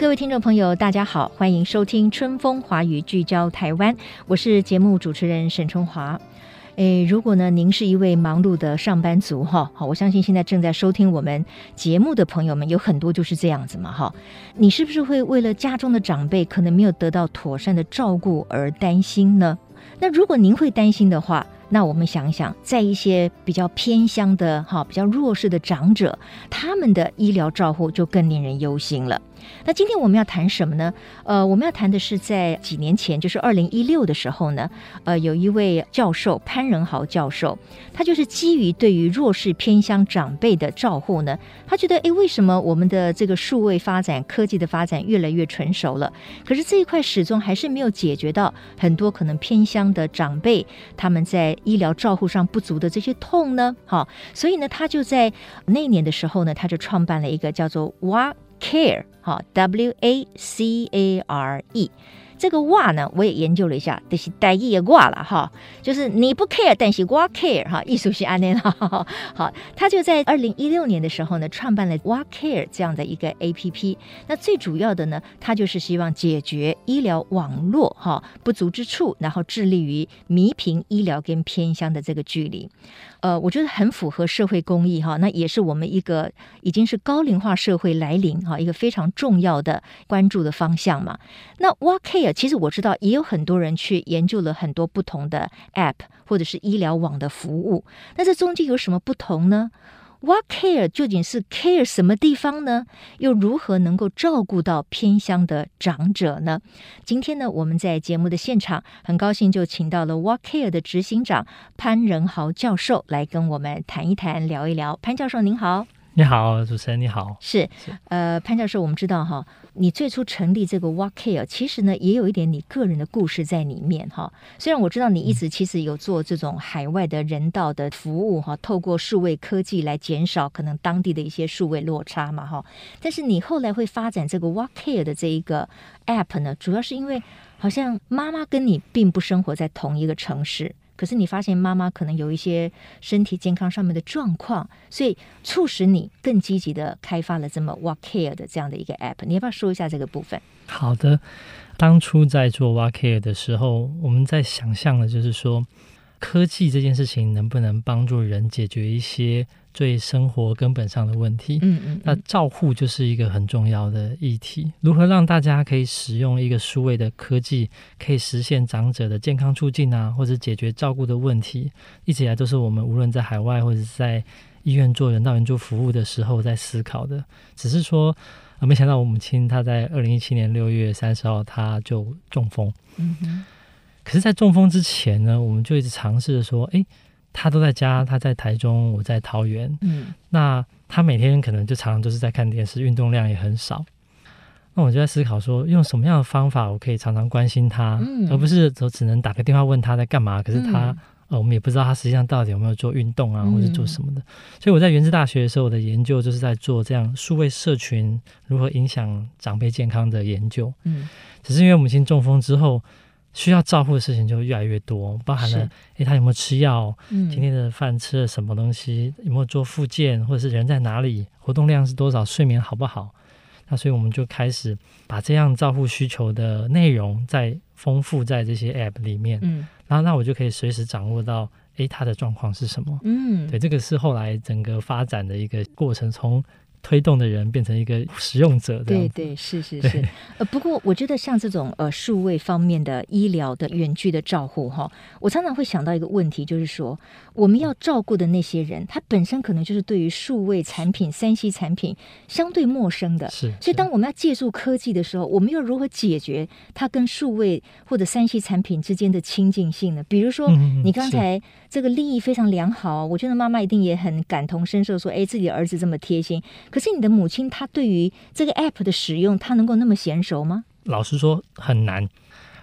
各位听众朋友，大家好，欢迎收听《春风华语》，聚焦台湾。我是节目主持人沈春华。诶，如果呢，您是一位忙碌的上班族哈，好，我相信现在正在收听我们节目的朋友们有很多就是这样子嘛哈。你是不是会为了家中的长辈可能没有得到妥善的照顾而担心呢？那如果您会担心的话，那我们想一想，在一些比较偏乡的哈、比较弱势的长者，他们的医疗照护就更令人忧心了。那今天我们要谈什么呢？呃，我们要谈的是在几年前，就是二零一六的时候呢，呃，有一位教授潘仁豪教授，他就是基于对于弱势偏乡长辈的照护呢，他觉得，哎，为什么我们的这个数位发展、科技的发展越来越成熟了，可是这一块始终还是没有解决到很多可能偏乡的长辈他们在医疗照护上不足的这些痛呢？好，所以呢，他就在那年的时候呢，他就创办了一个叫做 WA Care。好，W A C A R E，这个哇呢，我也研究了一下，就是带意也挂了哈，就是你不 care，但是我 care 哈，艺术是安内哈。好，他就在二零一六年的时候呢，创办了哇 Care 这样的一个 A P P。那最主要的呢，他就是希望解决医疗网络哈不足之处，然后致力于弥平医疗跟偏乡的这个距离。呃，我觉得很符合社会公益哈，那也是我们一个已经是高龄化社会来临哈，一个非常重要的关注的方向嘛。那其实我知道也有很多人去研究了很多不同的 App 或者是医疗网的服务，那这中间有什么不同呢？What care 究竟是 care 什么地方呢？又如何能够照顾到偏乡的长者呢？今天呢，我们在节目的现场，很高兴就请到了 What care 的执行长潘仁豪教授来跟我们谈一谈、聊一聊。潘教授您好，你好，主持人你好，是，是呃，潘教授，我们知道哈。你最初成立这个 WaCare，其实呢也有一点你个人的故事在里面哈。虽然我知道你一直其实有做这种海外的人道的服务哈，透过数位科技来减少可能当地的一些数位落差嘛哈。但是你后来会发展这个 WaCare 的这一个 App 呢，主要是因为好像妈妈跟你并不生活在同一个城市。可是你发现妈妈可能有一些身体健康上面的状况，所以促使你更积极的开发了这么 Walk Care 的这样的一个 App。你要不要说一下这个部分？好的，当初在做 Walk Care 的时候，我们在想象的就是说，科技这件事情能不能帮助人解决一些最生活根本上的问题？嗯嗯，嗯，那照护就是一个很重要的议题。如何让大家可以使用一个数位的科技，可以实现长者的健康促进啊，或者解决照顾的问题，一直以来都是我们无论在海外或者在医院做人道援助服务的时候在思考的。只是说，啊，没想到我母亲她在二零一七年六月三十号，她就中风。嗯哼。可是，在中风之前呢，我们就一直尝试着说，诶，他都在家，他在台中，我在桃园。嗯，那他每天可能就常常都是在看电视，运动量也很少。那我就在思考说，用什么样的方法，我可以常常关心他，嗯、而不是说只能打个电话问他在干嘛。可是他，嗯、呃，我们也不知道他实际上到底有没有做运动啊，或者做什么的。嗯、所以我在元智大学的时候，我的研究就是在做这样数位社群如何影响长辈健康的研究。嗯，只是因为母亲中风之后。需要照顾的事情就越来越多，包含了诶，他有没有吃药？嗯，今天的饭吃了什么东西？有没有做复健？或者是人在哪里？活动量是多少？睡眠好不好？那所以我们就开始把这样照顾需求的内容再丰富在这些 App 里面。嗯，然后那我就可以随时掌握到，诶，他的状况是什么？嗯，对，这个是后来整个发展的一个过程，从推动的人变成一个使用者。对对，是是是。呃，不过我觉得像这种呃数位方面的医疗的远距的照护哈，我常常会想到一个问题，就是说我们要照顾的那些人，他本身可能就是对于数位产品、三 C 产品相对陌生的。是。所以当我们要借助科技的时候，我们又如何解决它跟数位或者三 C 产品之间的亲近性呢？比如说，你刚才这个利益非常良好，我觉得妈妈一定也很感同身受，说，哎，自己的儿子这么贴心。可是你的母亲，她对于这个 app 的使用，她能够那么娴熟吗？老实说，很难。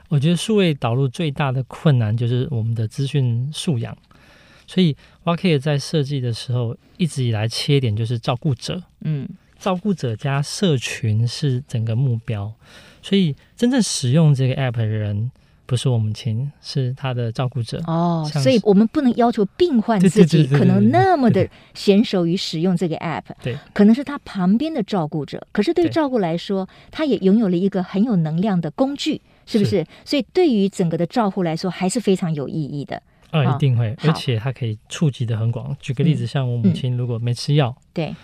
我觉得数位导入最大的困难就是我们的资讯素养。所以 OneCare 在设计的时候，一直以来切点就是照顾者，嗯，照顾者加社群是整个目标。所以真正使用这个 app 的人。不是我母亲，是他的照顾者哦，所以我们不能要求病患自己可能那么的娴熟于使用这个 app，对，可能是他旁边的照顾者。可是对于照顾来说，他也拥有了一个很有能量的工具，是不是？是所以对于整个的照护来说，还是非常有意义的。啊、哦，一定会，而且它可以触及的很广。举个例子，像我母亲如果没吃药，对，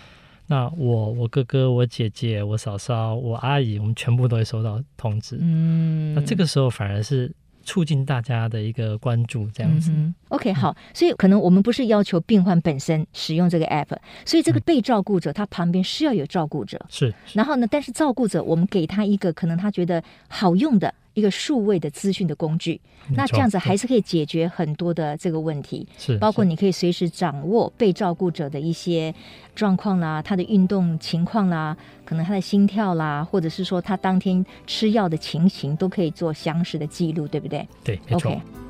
那我、我哥哥、我姐姐、我嫂嫂、我阿姨，我们全部都会收到通知。嗯，那这个时候反而是。促进大家的一个关注，这样子。嗯、OK，好，所以可能我们不是要求病患本身使用这个 app，所以这个被照顾者他旁边是要有照顾者，是。然后呢，但是照顾者我们给他一个可能他觉得好用的。一个数位的资讯的工具，那这样子还是可以解决很多的这个问题，是包括你可以随时掌握被照顾者的一些状况啦，他的运动情况啦，可能他的心跳啦，或者是说他当天吃药的情形，都可以做详实的记录，对不对？对，没错。Okay.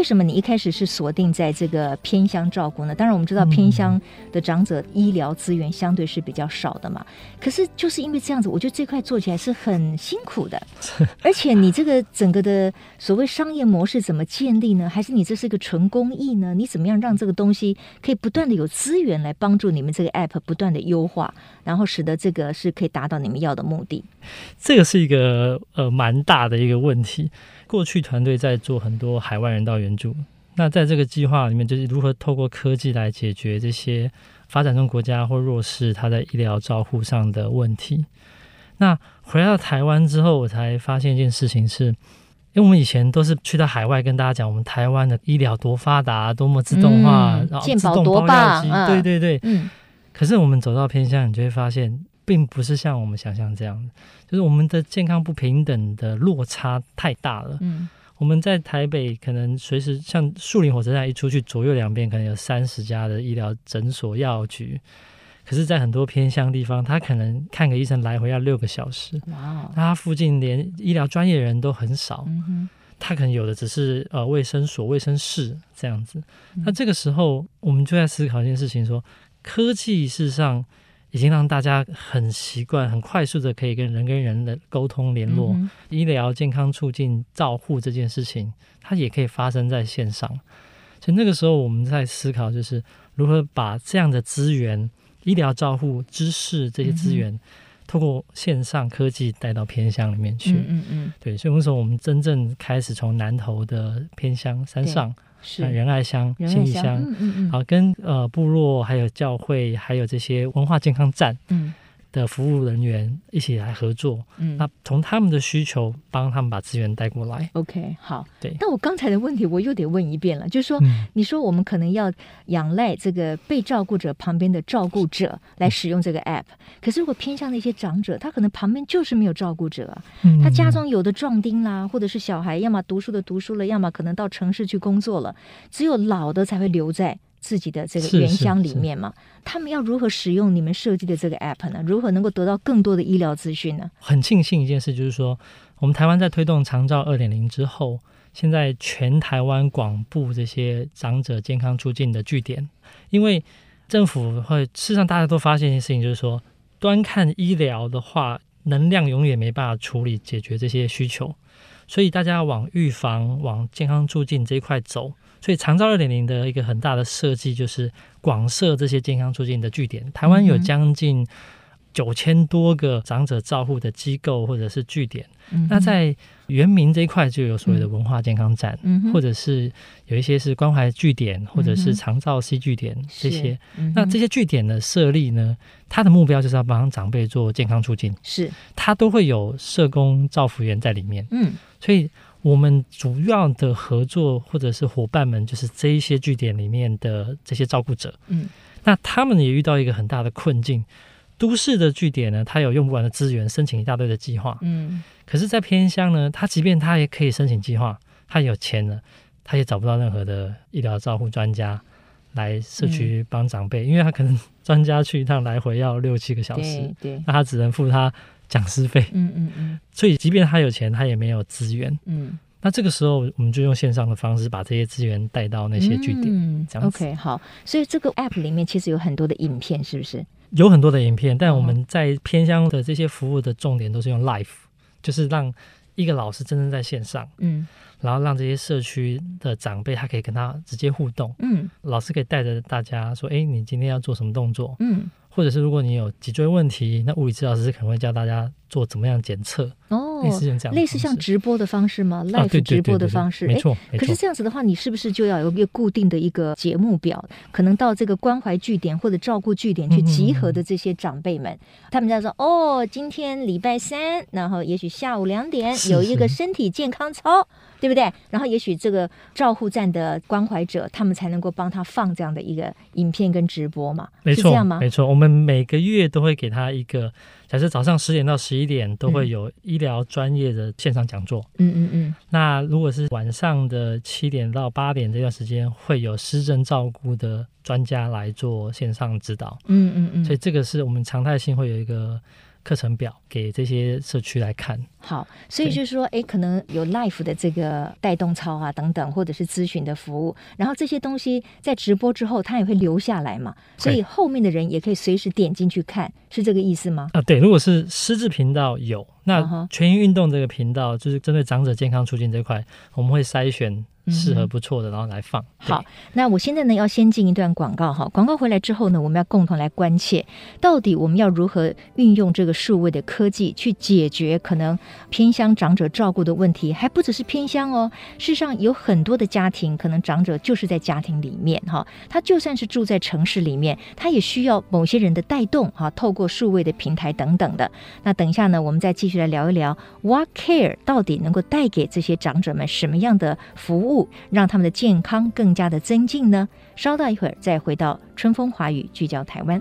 为什么你一开始是锁定在这个偏乡照顾呢？当然，我们知道偏乡的长者医疗资源相对是比较少的嘛。可是就是因为这样子，我觉得这块做起来是很辛苦的。而且你这个整个的所谓商业模式怎么建立呢？还是你这是一个纯公益呢？你怎么样让这个东西可以不断的有资源来帮助你们这个 app 不断的优化，然后使得这个是可以达到你们要的目的？这个是一个呃蛮大的一个问题。过去团队在做很多海外人道援助，那在这个计划里面，就是如何透过科技来解决这些发展中国家或弱势他在医疗照护上的问题。那回到台湾之后，我才发现一件事情是，因为我们以前都是去到海外跟大家讲，我们台湾的医疗多发达，多么自动化，嗯、然后自动包药机，对对对，嗯。可是我们走到偏乡，你就会发现。并不是像我们想象这样，就是我们的健康不平等的落差太大了。嗯，我们在台北可能随时像树林火车站一出去，左右两边可能有三十家的医疗诊所、药局，可是，在很多偏乡地方，他可能看个医生来回要六个小时。哇，那他附近连医疗专业人都很少。嗯，他可能有的只是呃卫生所、卫生室这样子。那这个时候，我们就在思考一件事情：说科技事实上。已经让大家很习惯、很快速的可以跟人跟人的沟通联络，嗯、医疗健康促进照护这件事情，它也可以发生在线上。所以那个时候我们在思考，就是如何把这样的资源、医疗照护知识这些资源，透过线上科技带到偏乡里面去。嗯嗯，嗯，对，所以那时候我们真正开始从南投的偏乡山上。是。仁爱乡、信义乡，嗯嗯嗯，好，跟呃部落、还有教会、还有这些文化健康站，嗯。的服务人员一起来合作，嗯，那从他们的需求帮他们把资源带过来。OK，好，对。那我刚才的问题我又得问一遍了，就是说，嗯、你说我们可能要仰赖这个被照顾者旁边的照顾者来使用这个 App，、嗯、可是如果偏向那些长者，他可能旁边就是没有照顾者啊，嗯、他家中有的壮丁啦，或者是小孩，要么读书的读书了，要么可能到城市去工作了，只有老的才会留在。自己的这个原乡里面嘛，他们要如何使用你们设计的这个 app 呢？如何能够得到更多的医疗资讯呢？很庆幸一件事就是说，我们台湾在推动长照二点零之后，现在全台湾广布这些长者健康促进的据点，因为政府会，事实上大家都发现一件事情，就是说，端看医疗的话，能量永远没办法处理解决这些需求，所以大家往预防、往健康促进这一块走。所以长照二点零的一个很大的设计就是广设这些健康促进的据点。台湾有将近九千多个长者照护的机构或者是据点。嗯、那在原民这一块就有所谓的文化健康站，嗯、或者是有一些是关怀据点，嗯、或者是长照 C 据点这些。嗯、那这些据点的设立呢，它的目标就是要帮长辈做健康促进，是它都会有社工照服员在里面。嗯，所以我们主要的合作或者是伙伴们，就是这一些据点里面的这些照顾者。嗯，那他们也遇到一个很大的困境。都市的据点呢，他有用不完的资源，申请一大堆的计划。嗯，可是，在偏乡呢，他即便他也可以申请计划，他有钱了，他也找不到任何的医疗照护专家来社区帮长辈，嗯、因为他可能专家去一趟来回要六七个小时，对，对那他只能付他讲师费。嗯嗯嗯，所以，即便他有钱，他也没有资源。嗯，那这个时候，我们就用线上的方式把这些资源带到那些据点。嗯，这样子。OK，好。所以这个 App 里面其实有很多的影片，是不是？有很多的影片，但我们在偏乡的这些服务的重点都是用 live，就是让一个老师真正在线上，嗯，然后让这些社区的长辈他可以跟他直接互动，嗯，老师可以带着大家说，哎，你今天要做什么动作，嗯，或者是如果你有脊椎问题，那物理治疗师是可能会教大家做怎么样检测。哦，类似这样，类似像直播的方式吗？Live、啊、直播的方式，没错。可是这样子的话，你是不是就要有一个固定的一个节目表？可能到这个关怀据点或者照顾据点去集合的这些长辈们，嗯、他们在说：“哦，今天礼拜三，然后也许下午两点有一个身体健康操，对不对？然后也许这个照护站的关怀者，他们才能够帮他放这样的一个影片跟直播嘛？没错，是这样吗？没错，我们每个月都会给他一个。假设早上十点到十一点都会有医疗专业的线上讲座，嗯嗯嗯。那如果是晚上的七点到八点这段时间，会有失症照顾的专家来做线上指导，嗯嗯嗯。所以这个是我们常态性会有一个。课程表给这些社区来看，好，所以就是说，哎，可能有 Life 的这个带动操啊等等，或者是咨询的服务，然后这些东西在直播之后，它也会留下来嘛，所以后面的人也可以随时点进去看，是这个意思吗？啊，对，如果是失智频道有，那全员运动这个频道就是针对长者健康促进这块，我们会筛选。适合不错的，然后来放。好，那我现在呢要先进一段广告哈，广告回来之后呢，我们要共同来关切，到底我们要如何运用这个数位的科技去解决可能偏乡长者照顾的问题，还不只是偏乡哦。事实上，有很多的家庭可能长者就是在家庭里面哈，他就算是住在城市里面，他也需要某些人的带动哈，透过数位的平台等等的。那等一下呢，我们再继续来聊一聊 What Care 到底能够带给这些长者们什么样的服务？让他们的健康更加的增进呢？稍到一会儿，再回到春风华语，聚焦台湾。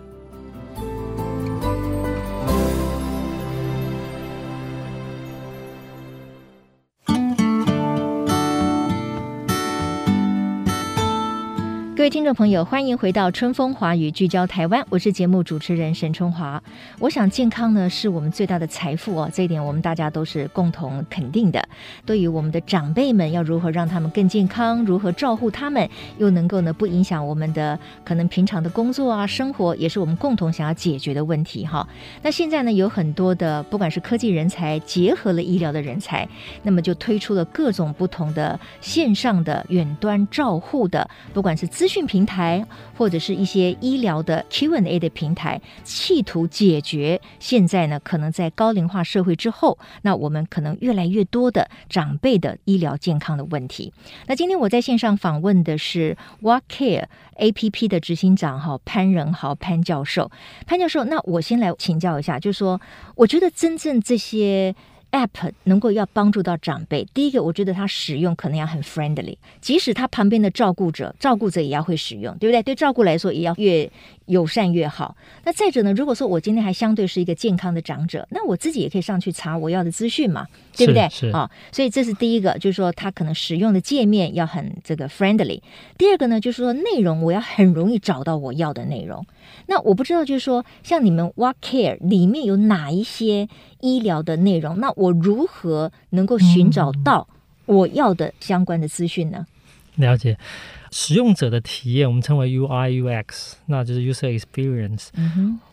各位听众朋友，欢迎回到春风华语聚焦台湾，我是节目主持人沈春华。我想健康呢是我们最大的财富哦，这一点我们大家都是共同肯定的。对于我们的长辈们，要如何让他们更健康，如何照顾他们，又能够呢不影响我们的可能平常的工作啊生活，也是我们共同想要解决的问题哈。那现在呢有很多的不管是科技人才结合了医疗的人才，那么就推出了各种不同的线上的远端照护的，不管是咨资讯平台或者是一些医疗的 Q&A 的平台，企图解决现在呢可能在高龄化社会之后，那我们可能越来越多的长辈的医疗健康的问题。那今天我在线上访问的是 What Care APP 的执行长哈潘仁豪潘教授，潘教授，那我先来请教一下，就是说，我觉得真正这些。App 能够要帮助到长辈，第一个，我觉得它使用可能要很 friendly，即使他旁边的照顾者，照顾者也要会使用，对不对？对照顾来说，也要越友善越好。那再者呢，如果说我今天还相对是一个健康的长者，那我自己也可以上去查我要的资讯嘛，对不对？是啊、哦，所以这是第一个，就是说它可能使用的界面要很这个 friendly。第二个呢，就是说内容我要很容易找到我要的内容。那我不知道，就是说像你们 What Care 里面有哪一些医疗的内容？那我如何能够寻找到我要的相关的资讯呢？了解使用者的体验，我们称为 UI UX，那就是 User Experience。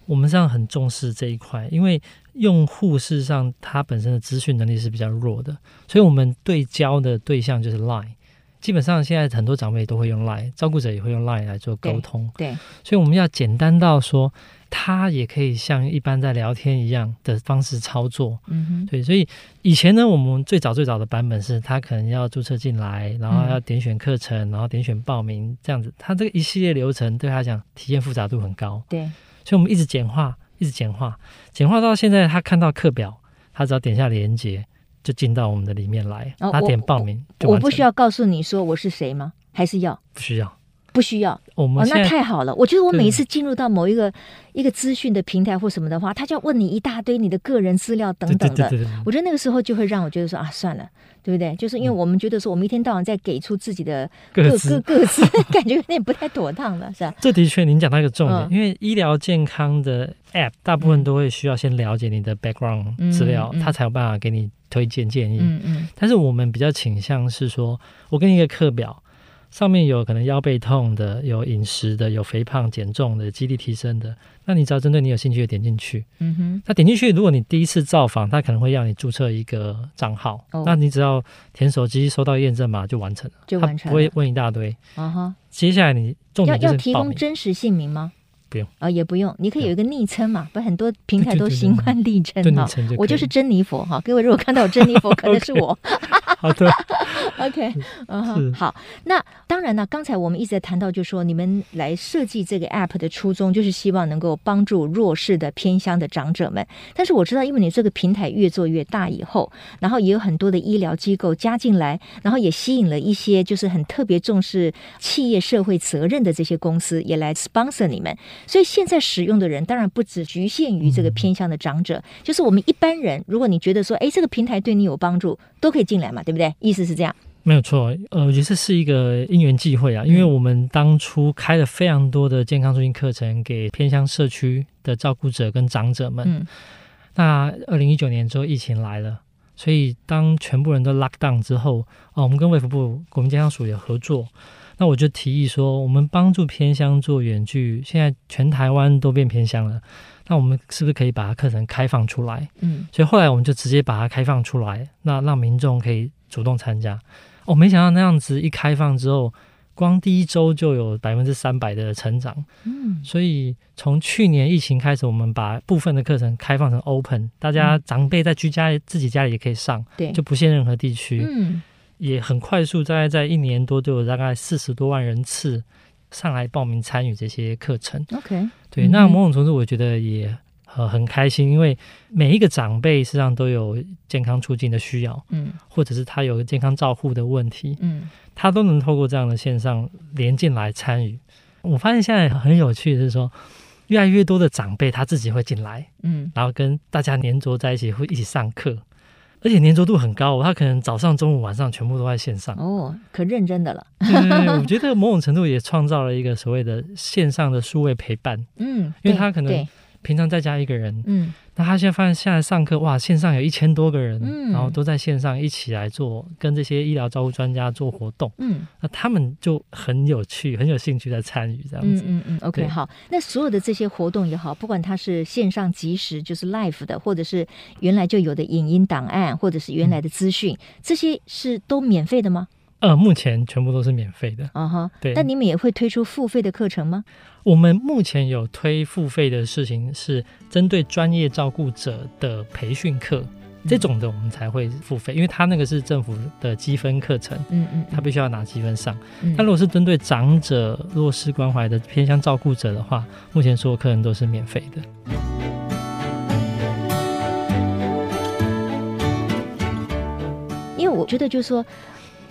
我们这样很重视这一块，因为用户事实上他本身的资讯能力是比较弱的，所以我们对焦的对象就是 Line。基本上现在很多长辈都会用 Line，照顾者也会用 Line 来做沟通。对，对，所以我们要简单到说，他也可以像一般在聊天一样的方式操作。嗯哼，对。所以以前呢，我们最早最早的版本是他可能要注册进来，然后要点选课程，嗯、然后点选报名这样子。他这个一系列流程对他来讲体验复杂度很高。对，所以我们一直简化，一直简化，简化到现在，他看到课表，他只要点下连结。就进到我们的里面来，他点报名就。我不需要告诉你说我是谁吗？还是要？不需要，不需要。我们哦，那太好了。我觉得我每一次进入到某一个一个资讯的平台或什么的话，他就要问你一大堆你的个人资料等等的。我觉得那个时候就会让我觉得说啊，算了，对不对？就是因为我们觉得说，我们一天到晚在给出自己的各各各自，感觉有点不太妥当了，是吧？这的确，您讲到一个重点，嗯、因为医疗健康的 App 大部分都会需要先了解你的 background 资料，他、才有办法给你。推荐建议，嗯嗯，但是我们比较倾向是说，我给你一个课表，上面有可能腰背痛的，有饮食的，有肥胖减重的，肌力提升的，那你只要针对你有兴趣的点进去，嗯哼，那点进去，如果你第一次造访，他可能会让你注册一个账号，哦，那你只要填手机收到验证码就完成了，就完成了，他不会问一大堆，啊哈，接下来你重点就是要要提供真实姓名吗？不用啊、哦，也不用，你可以有一个昵称嘛，不，很多平台都习惯昵称哈。我就是珍妮佛哈，各位如果看到我珍妮佛，可能是我。好的，OK，嗯，好。那当然呢，刚才我们一直在谈到，就是说你们来设计这个 App 的初衷，就是希望能够帮助弱势的偏乡的长者们。但是我知道，因为你这个平台越做越大以后，然后也有很多的医疗机构加进来，然后也吸引了一些就是很特别重视企业社会责任的这些公司，也来 sponsor 你们。所以现在使用的人当然不只局限于这个偏向的长者，嗯，就是我们一般人。如果你觉得说，哎，这个平台对你有帮助，都可以进来嘛，对不对？意思是这样。没有错，呃，我觉得这是一个因缘际会啊，因为我们当初开了非常多的健康促进课程给偏乡社区的照顾者跟长者们。嗯。那二零一九年之后，疫情来了，所以当全部人都 lock down 之后，哦，我们跟卫福部国民健康署也合作。那我就提议说，我们帮助偏乡做远距，现在全台湾都变偏乡了，那我们是不是可以把它课程开放出来？嗯，所以后来我们就直接把它开放出来，那让民众可以主动参加。哦，没想到那样子一开放之后，光第一周就有百分之三百的成长。嗯，所以从去年疫情开始，我们把部分的课程开放成 open，大家长辈在居家自己家里也可以上，对，就不限任何地区。嗯。也很快速，大概在一年多就有大概四十多万人次上来报名参与这些课程。OK，对，那某种程度我觉得也呃很开心，因为每一个长辈实际上都有健康促进的需要，嗯，或者是他有健康照护的问题，嗯，他都能透过这样的线上连进来参与。我发现现在很有趣的是说，越来越多的长辈他自己会进来，嗯，然后跟大家黏着在一起，会一起上课。而且粘着度很高，他可能早上、中午、晚上全部都在线上哦，可认真的了。对，对，对，我 觉得某种程度也创造了一个所谓的线上的数位陪伴。嗯，因为他可能平常在家一个人，嗯。那他现在发现，现在上课哇，线上有一千多个人，嗯，然后都在线上一起来做，跟这些医疗照护专家做活动，嗯，那他们就很有趣，很有兴趣在参与这样子，嗯嗯嗯，OK，好，那所有的这些活动也好，不管它是线上即时就是 live 的，或者是原来就有的影音档案，或者是原来的资讯，嗯，这些是都免费的吗？呃，目前全部都是免费的。啊哈，对。那你们也会推出付费的课程吗？我们目前有推付费的事情，是针对专业照顾者的培训课，嗯，这种的我们才会付费，因为他那个是政府的积分课程，嗯嗯，他必须要拿积分上。那，嗯，如果是针对长者弱势关怀的偏向照顾者的话，目前所有课程都是免费的。因为我觉得就是说。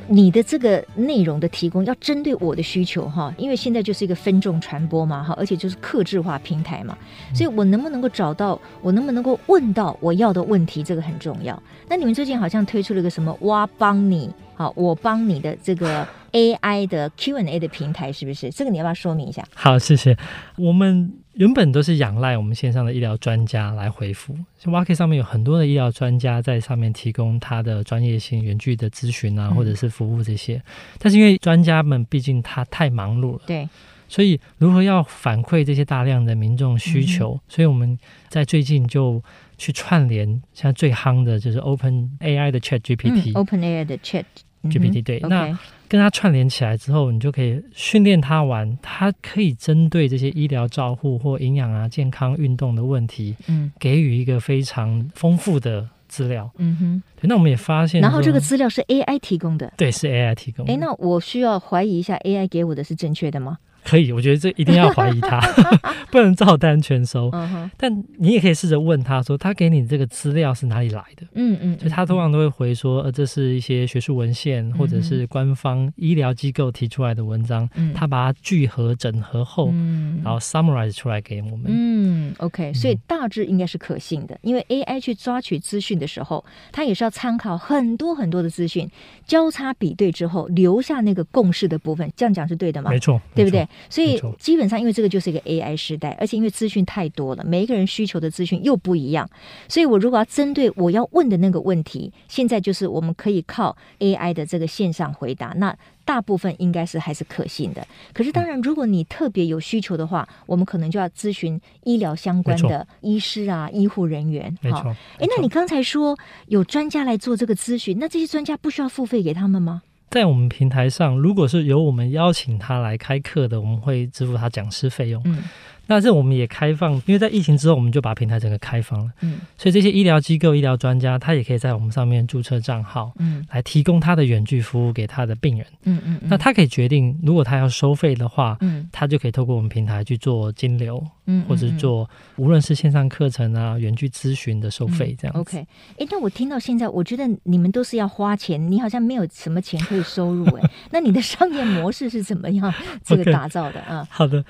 你的这个内容的提供要针对我的需求哈，因为现在就是一个分众传播嘛哈，而且就是克制化平台嘛，所以我能不能够找到，我能不能够问到我要的问题，这个很重要。那你们最近好像推出了一个什么哇帮你，好，我帮你的这个 AI 的 Q&A 的平台，是不是？这个你要不要说明一下？好，谢谢。我们原本都是仰赖我们线上的医疗专家来回复，像 WAKE 上面有很多的医疗专家在上面提供他的专业性、远距的咨询啊，或者是服务这些。嗯、但是因为专家们毕竟他太忙碌了，对，所以如何要反馈这些大量的民众需求、嗯，所以我们在最近就去串联，现在最夯的就是 Open AI 的 Chat GPT，Open、嗯、AI 的 Chat。GPT 对，嗯、那跟它串联起来之后，你就可以训练它玩，它可以针对这些医疗照护或营养啊、健康、运动的问题，嗯，给予一个非常丰富的资料。嗯哼，对，那我们也发现，然后这个资料是 AI 提供的，对，是 AI 提供的。哎，那我需要怀疑一下 AI 给我的是正确的吗？可以，我觉得这一定要怀疑他，不能照单全收。Uh. 但你也可以试着问他说，他给你这个资料是哪里来的？嗯嗯，就他通常都会回说，呃，这是一些学术文献或者是官方医疗机构提出来的文章，嗯、他把它聚合整合后，嗯、然后 summarize 出来给我们。嗯，OK，所以大致应该是可信的，因为 AI 去抓取资讯的时候，它也是要参考很多很多的资讯，交叉比对之后留下那个共识的部分。这样讲是对的吗？没错，对不对？所以基本上，因为这个就是一个 AI 时代，而且因为资讯太多了，每一个人需求的资讯又不一样，所以我如果要针对我要问的那个问题，现在就是我们可以靠 AI 的这个线上回答，那大部分应该是还是可信的。可是当然，如果你特别有需求的话，我们可能就要咨询医疗相关的医师啊、医护人员。没错。哎，那你刚才说有专家来做这个咨询，那这些专家不需要付费给他们吗？在我们平台上，如果是由我们邀请他来开课的，我们会支付他讲师费用。嗯。那这我们也开放，因为在疫情之后，我们就把平台整个开放了。嗯，所以这些医疗机构、医疗专家，他也可以在我们上面注册账号，嗯，来提供他的远距服务给他的病人。嗯嗯，那他可以决定，如果他要收费的话，嗯，他就可以透过我们平台去做金流，嗯，或者做无论是线上课程啊、远距咨询的收费这样。OK，哎，那我听到现在，我觉得你们都是要花钱，你好像没有什么钱可以收入哎。那你的商业模式是怎么样 这个打造的啊？好的。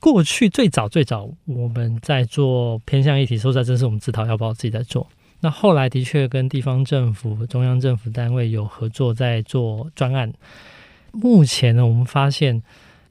过去最早最早我们在做偏向一体，说实在，真是我们自掏腰包自己在做。那后来的确跟地方政府、中央政府单位有合作，在做专案。目前呢，我们发现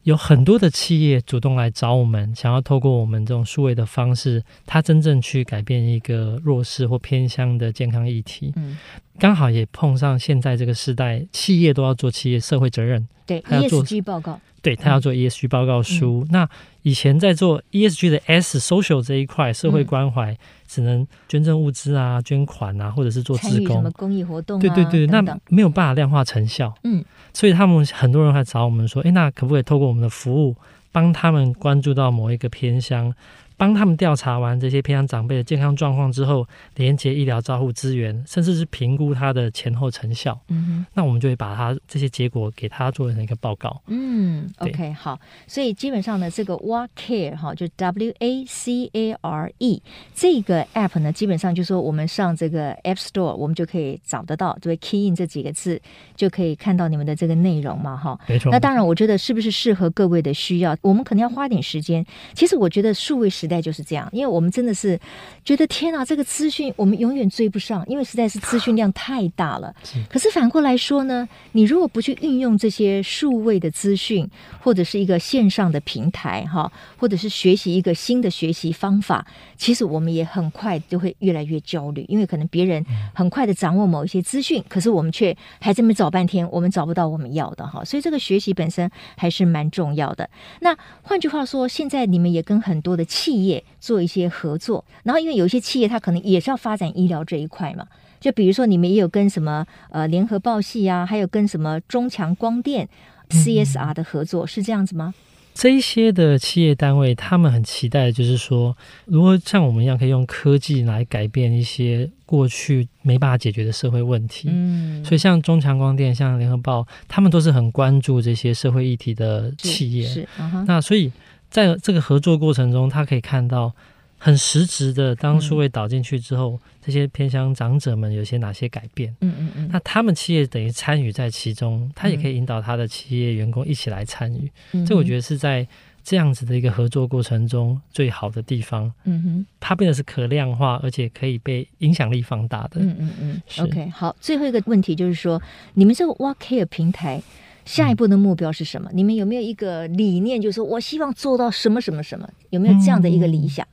有很多的企业主动来找我们，想要透过我们这种数位的方式，他真正去改变一个弱势或偏乡的健康议题。嗯，刚好也碰上现在这个时代，企业都要做企业社会责任，对，还要做 ESG 报告。对，他要做 ESG 报告书，嗯、那以前在做 ESG 的 S social 这一块社会关怀，嗯、只能捐赠物资啊、捐款啊，或者是做志工，什么公益活动、啊，对对对，等等。那没有办法量化成效。嗯，所以他们很多人还找我们说，哎，那可不可以透过我们的服务，帮他们关注到某一个偏乡？帮他们调查完这些偏乡长辈的健康状况之后，连接医疗照护资源，甚至是评估他的前后成效。嗯哼，那我们就会把他这些结果给他做成一个报告。嗯，OK，好。所以基本上呢，这个 WACare 哈，就 W A C A R E 这个 App 呢，基本上就是说我们上这个 App Store，我们就可以找得到，就会 Key in 这几个字，就可以看到你们的这个内容嘛，哈。没错。那当然，我觉得是不是适合各位的需要，我们可能要花点时间。其实我觉得数位时时代就是这样，因为我们真的是觉得天啊，这个资讯我们永远追不上，因为实在是资讯量太大了。是可是反过来说呢，你如果不去运用这些数位的资讯，或者是一个线上的平台，哈，或者是学习一个新的学习方法，其实我们也很快就会越来越焦虑，因为可能别人很快的掌握某一些资讯，可是我们却还这么找半天，我们找不到我们要的哈。所以这个学习本身还是蛮重要的。那换句话说，现在你们也跟很多的企业。做一些合作，然后因为有一些企业，它可能也是要发展医疗这一块嘛。就比如说，你们也有跟什么呃联合报系啊，还有跟什么中强光电 CSR 的合作，嗯、是这样子吗？这一些的企业单位，他们很期待，就是说，如果像我们一样，可以用科技来改变一些过去没办法解决的社会问题。嗯，所以像中强光电、像联合报，他们都是很关注这些社会议题的企业。是，那所以。在这个合作过程中，他可以看到很实质的，当数位导进去之后，嗯、这些偏乡长者们有些哪些改变？嗯嗯嗯。那他们企业等于参与在其中，他也可以引导他的企业员工一起来参与。嗯，这我觉得是在这样子的一个合作过程中最好的地方。嗯哼，它变得是可量化，而且可以被影响力放大的。嗯嗯嗯。OK，好，最后一个问题就是说，你们这个 WaCare 平台。下一步的目标是什么？嗯、你们有没有一个理念，就是说我希望做到什么什么什么？有没有这样的一个理想？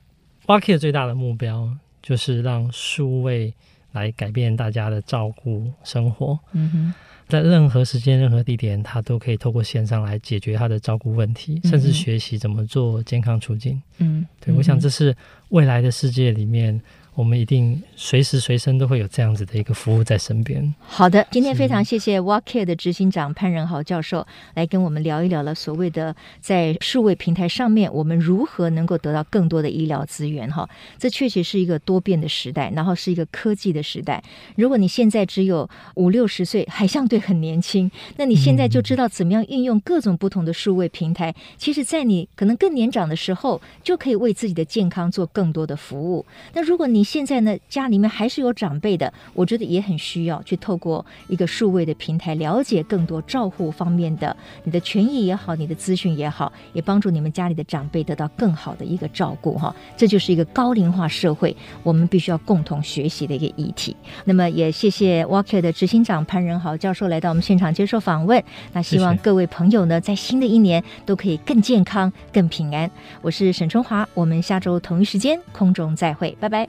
嗯、WaCare 最大的目标就是让数位来改变大家的照顾生活。嗯哼，在任何时间、任何地点，他都可以透过线上来解决他的照顾问题，嗯、甚至学习怎么做健康促进。嗯，对，我想这是未来的世界里面。我们一定随时随身都会有这样子的一个服务在身边。好的，今天非常谢谢 WalkCare 的执行长潘仁豪教授来跟我们聊一聊了所谓的在数位平台上面，我们如何能够得到更多的医疗资源哈。这确实是一个多变的时代，然后是一个科技的时代。如果你现在只有五六十岁，还相对很年轻，那你现在就知道怎么样运用各种不同的数位平台。其实，在你可能更年长的时候，就可以为自己的健康做更多的服务。那如果你现在呢，家里面还是有长辈的，我觉得也很需要去透过一个数位的平台，了解更多照护方面的你的权益也好，你的资讯也好，也帮助你们家里的长辈得到更好的一个照顾哈。这就是一个高龄化社会，我们必须要共同学习的一个议题。那么也谢谢 WACare 的执行长潘仁豪教授来到我们现场接受访问。那希望各位朋友呢，在新的一年都可以更健康、更平安。我是沈春华，我们下周同一时间空中再会，拜拜。